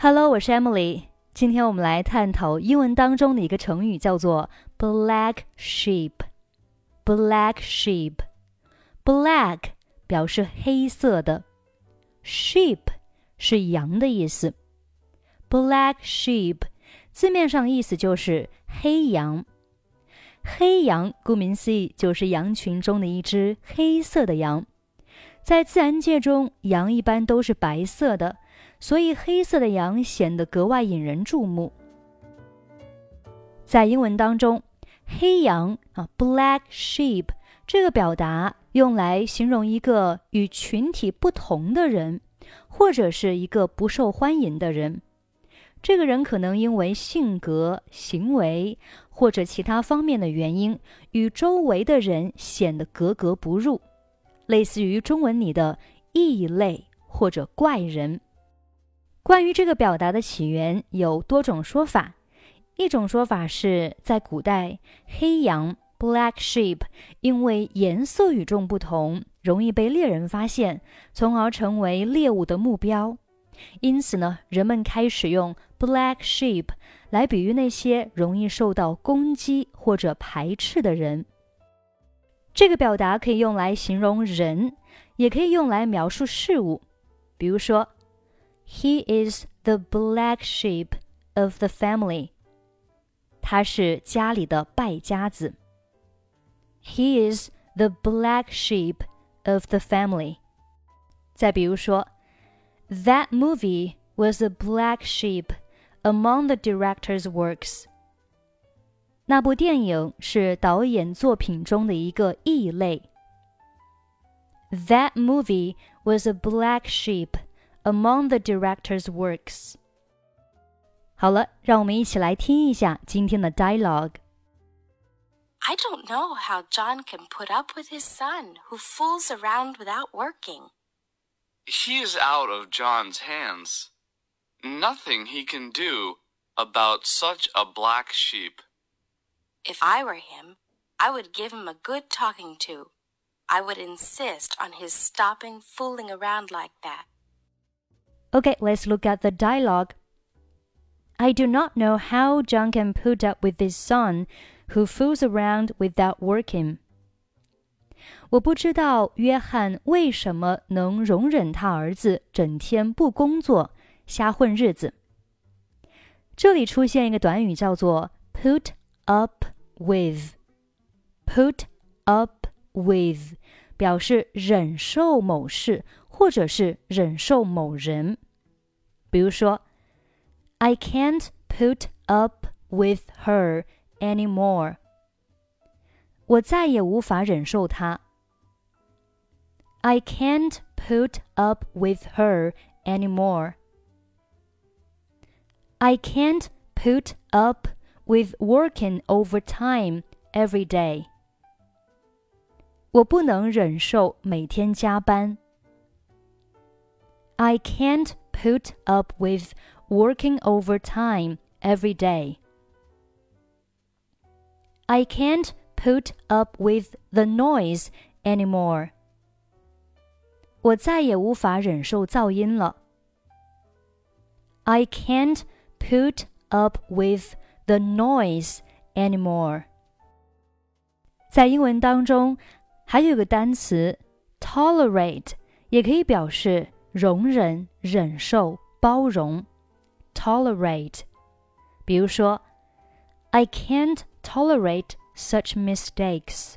Hello，我是 Emily。今天我们来探讨英文当中的一个成语，叫做 “black sheep”。black sheep，black 表示黑色的，sheep 是羊的意思。black sheep 字面上意思就是黑羊。黑羊顾名思义就是羊群中的一只黑色的羊。在自然界中，羊一般都是白色的。所以，黑色的羊显得格外引人注目。在英文当中，“黑羊”啊 （black sheep） 这个表达用来形容一个与群体不同的人，或者是一个不受欢迎的人。这个人可能因为性格、行为或者其他方面的原因，与周围的人显得格格不入，类似于中文里的异类或者怪人。关于这个表达的起源有多种说法。一种说法是在古代，黑羊 （black sheep） 因为颜色与众不同，容易被猎人发现，从而成为猎物的目标。因此呢，人们开始用 black sheep 来比喻那些容易受到攻击或者排斥的人。这个表达可以用来形容人，也可以用来描述事物，比如说。He is the black sheep of the family. 他是家里的败家子。He is the black sheep of the family. 再比如说，That movie was a black sheep among the director's works. 那部电影是导演作品中的一个异类。That movie was a black sheep among the director's works. 好了，让我们一起来听一下今天的 dialogue。I don't know how John can put up with his son, who fools around without working. He is out of John's hands. Nothing he can do about such a black sheep. If I were him, I would give him a good talking to. I would insist on his stopping fooling around like that. Okay, let's look at the dialogue. I do not know how John can put up with his son who fools around without working. 我不知道约翰为什么能容忍他儿子整天不工作、瞎混日子。这里出现一个短语叫做 “put up with”。put up with 表示忍受某事 或者是忍受某人。比如说，I can't put up with her anymore。我再也无法忍受她。I can't put up with her anymore. I can't put up with working overtime every day. 我不能忍受每天加班。 I can't put up with working overtime every day. I can't put up with the noise anymore. 我再也无法忍受噪音了。I can't put up with the noise anymore. 在英文当中，还有个单词 tolerate，也可以表示 容忍、忍受、包容，tolerate。比如说，I can't tolerate such mistakes。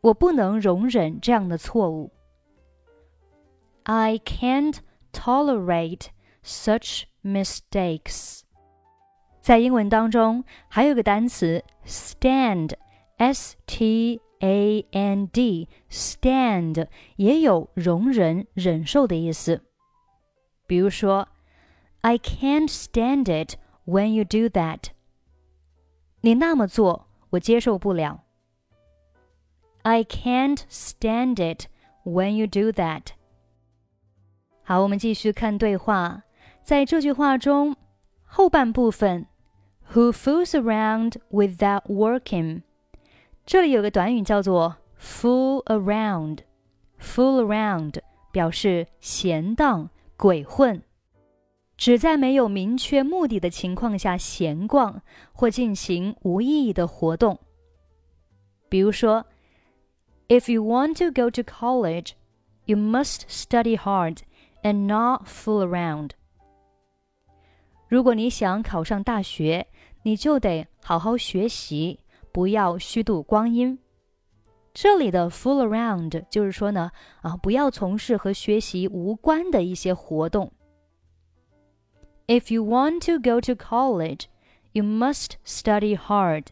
我不能容忍这样的错误。I can't tolerate such mistakes。在英文当中，还有个单词 stand，s t a n d stand 也有容忍、忍受的意思。比如说，I can't stand it when you do that。你那么做，我接受不了。I can't stand it when you do that。好，我们继续看对话。在这句话中，后半部分，Who fools around without working？ 这里有个短语叫做 fool around，fool around 表示闲荡、鬼混。只在没有明确目的的情况下闲逛或进行无意义的活动。比如说，If you want to go to college, you must study hard and not fool around. 如果你想考上大学，你就得好好学习，不要虚度光阴。这里的 fool around 就是说呢，啊，不要从事和学习无关的一些活动。If you want to go to college, you must study hard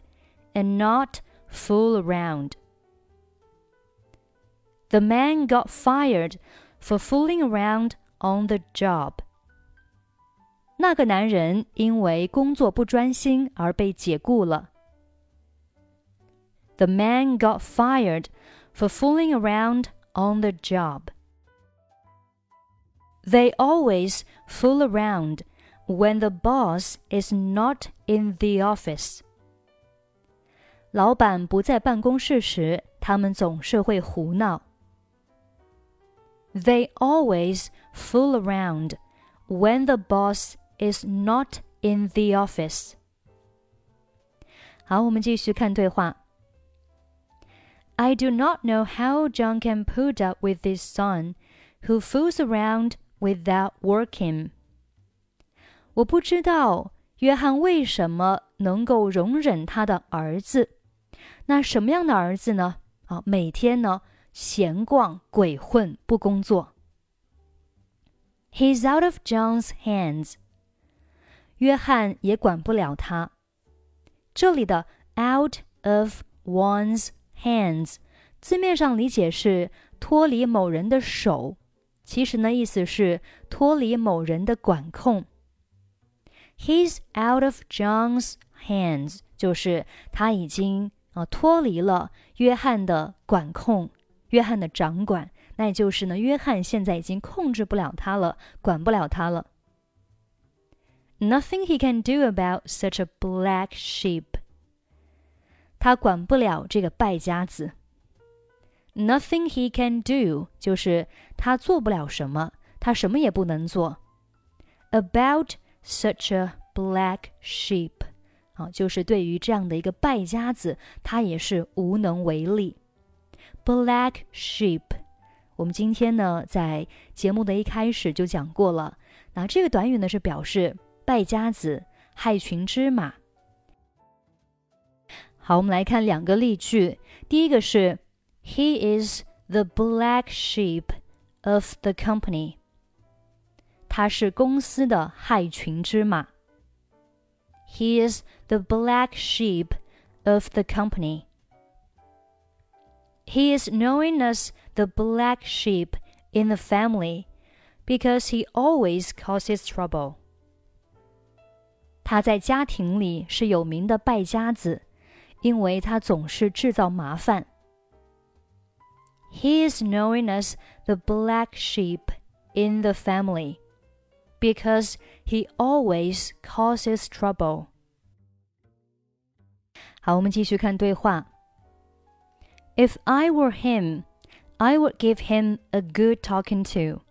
and not fool around. The man got fired for fooling around on the job. 那个男人因为工作不专心而被解雇了。 The man got fired for fooling around on the job. They always fool around when the boss is not in the office. 老板不在办公室时，他们总是会胡闹。They always fool around when the boss is not in the office. 好，我们继续看对话。 I do not know how John can put up with his son, who fools around without working. 我不知道约翰为什么能够容忍他的儿子。那什么样的儿子呢？啊，每天呢闲逛鬼混不工作。He's out of John's hands。约翰也管不了他。这里的 out of one's hands 字面上理解是脱离某人的手，其实呢意思是脱离某人的管控。He's out of John's hands，就是他已经啊脱离了约翰的管控，约翰的掌管。那也就是呢，约翰现在已经控制不了他了，管不了他了。Nothing he can do about such a black sheep。他管不了这个败家子。Nothing he can do 就是他做不了什么，他什么也不能做。About such a black sheep，啊，就是对于这样的一个败家子，他也是无能为力。Black sheep，我们今天呢在节目的一开始就讲过了。那这个短语呢是表示败家子、害群之马。好，我们来看两个例句。第一个是 He is the black sheep of the company。他是公司的害群之马。He is the black sheep of the company. He is known as the black sheep in the family because he always causes trouble. 他在家庭里是有名的败家子， 因为他总是制造麻烦。He is known as the black sheep in the family because he always causes trouble. 好，我们继续看对话。If I were him, I would give him a good talking to.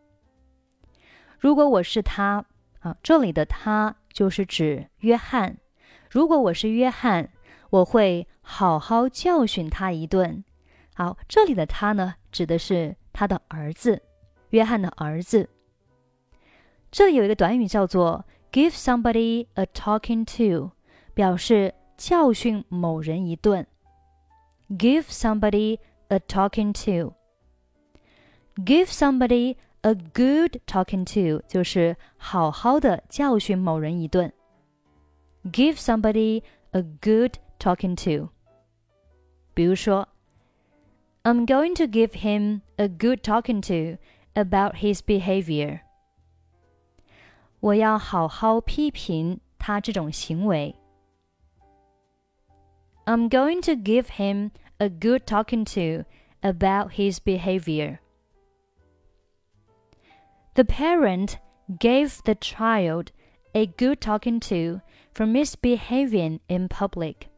如果我是他啊，这里的他就是指约翰。如果我是约翰， 我会好好教训他一顿。好，这里的他呢，指的是他的儿子，约翰的儿子。这里有一个短语叫做 give somebody a talking to，表示教训某人一顿。give somebody a talking to。give somebody a good talking to 就是好好的教训某人一顿。give somebody a good talking to。比如说，I'm going to give him a good talking to about his behavior。我要好好批评他这种行为。I'm going to give him a good talking to about his behavior. The parent gave the child a good talking to for misbehaving in public.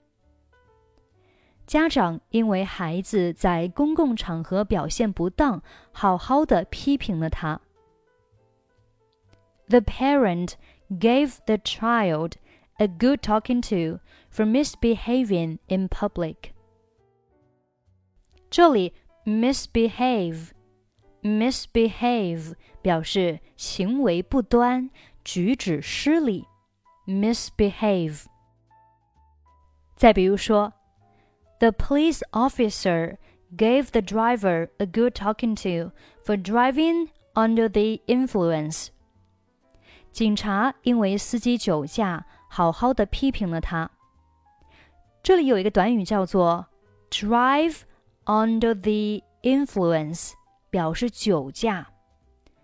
家长因为孩子在公共场合表现不当，好好的批评了他。 The parent gave the child a good talking to for misbehaving in public. 这里 misbehave misbehave 表示行为不端、举止失礼。misbehave。再比如说 ，The police officer gave the driver a good talking to for driving under the influence。警察因为司机酒驾，好好的批评了他。这里有一个短语叫做 drive under the influence，表示酒驾。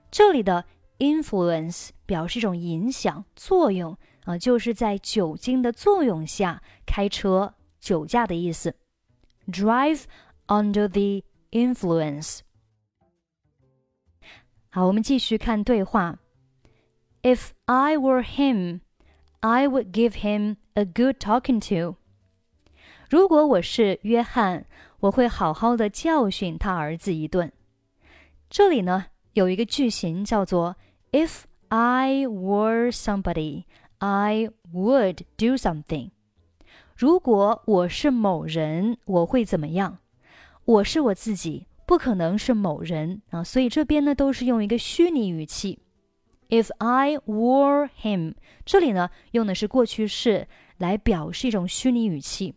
这里的 influence 表示一种影响、作用啊，就是在酒精的作用下开车、酒驾的意思。drive under the influence。好，我们继续看对话。If I were him, I would give him a good talking to. 如果我是约翰，我会好好的教训他儿子一顿。这里呢有一个句型叫做 "If I were somebody, I would do something." 如果我是某人，我会怎么样？我是我自己，不可能是某人啊，所以这边呢都是用一个虚拟语气。If I were him，这里呢用的是过去式来表示一种虚拟语气。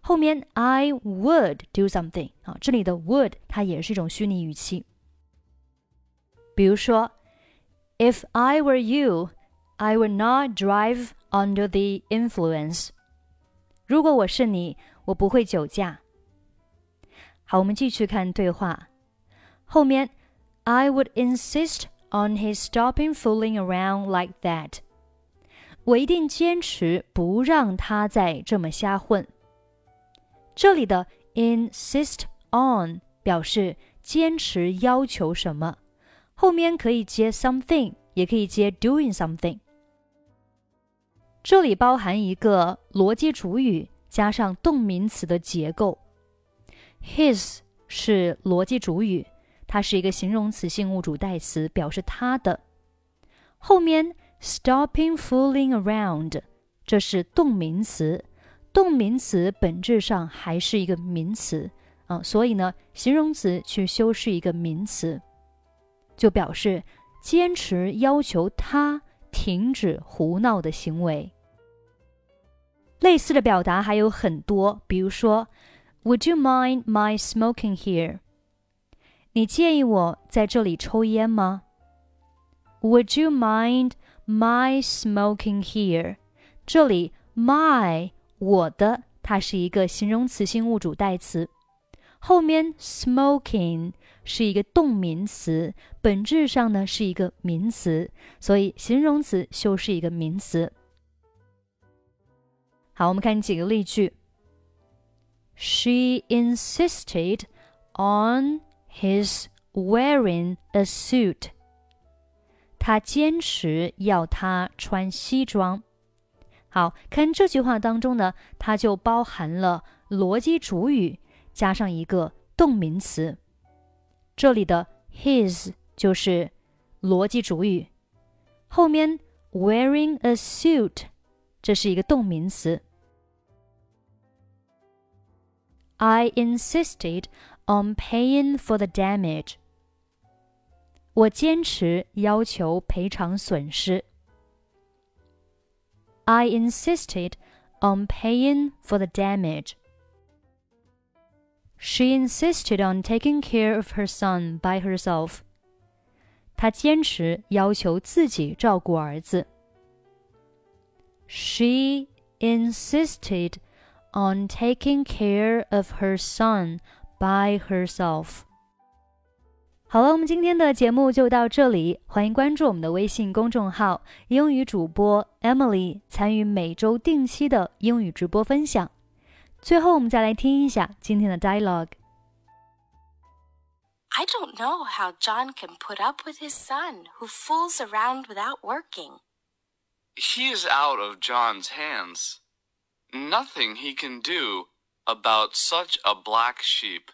后面 I would do something 啊，这里的 would 它也是一种虚拟语气。比如说，If I were you, I would not drive under the influence。如果我是你，我不会酒驾。好，我们继续看对话。后面 I would insist on his stopping fooling around like that。我一定坚持不让他再这么瞎混。这里的 insist on 表示坚持要求什么，后面可以接 something，也可以接 doing something。这里包含一个逻辑主语加上动名词的结构。His 是逻辑主语。它是一个形容词性物主代词，表示他的。后面 stopping fooling around，这是动名词，动名词本质上还是一个名词啊，所以呢，形容词去修饰一个名词，就表示坚持要求他停止胡闹的行为。类似的表达还有很多，比如说，Would you mind my smoking here？你介意我在这里抽烟吗？Would you mind my smoking here？这里 my 我的，它是一个形容词性物主代词，后面 smoking 是一个动名词，本质上呢是一个名词，所以形容词修饰一个名词。好，我们看几个例句。She insisted on his wearing a suit. 他坚持要他穿西装。好看这句话当中呢，它就包含了逻辑主语加上一个动名词。这里的 his 就是逻辑主语，后面 wearing a suit 这是一个动名词。I insisted on paying for the damage. 我坚持要求赔偿损失。I insisted on paying for the damage. She insisted on taking care of her son by herself. 她坚持要求自己照顾儿子。She insisted on taking care of her son by herself。好了，我们今天的节目就到这里，欢迎关注我们的微信公众号“英语主播 Emily”，参与每周定期的英语直播分享。 最后，我们再来听一下今天的 dialogue。I don't know how John can put up with his son, who fools around without working. He is out of John's hands. Nothing he can do about such a black sheep.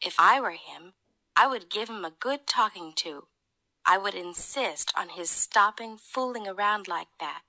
If I were him, I would give him a good talking to. I would insist on his stopping fooling around like that.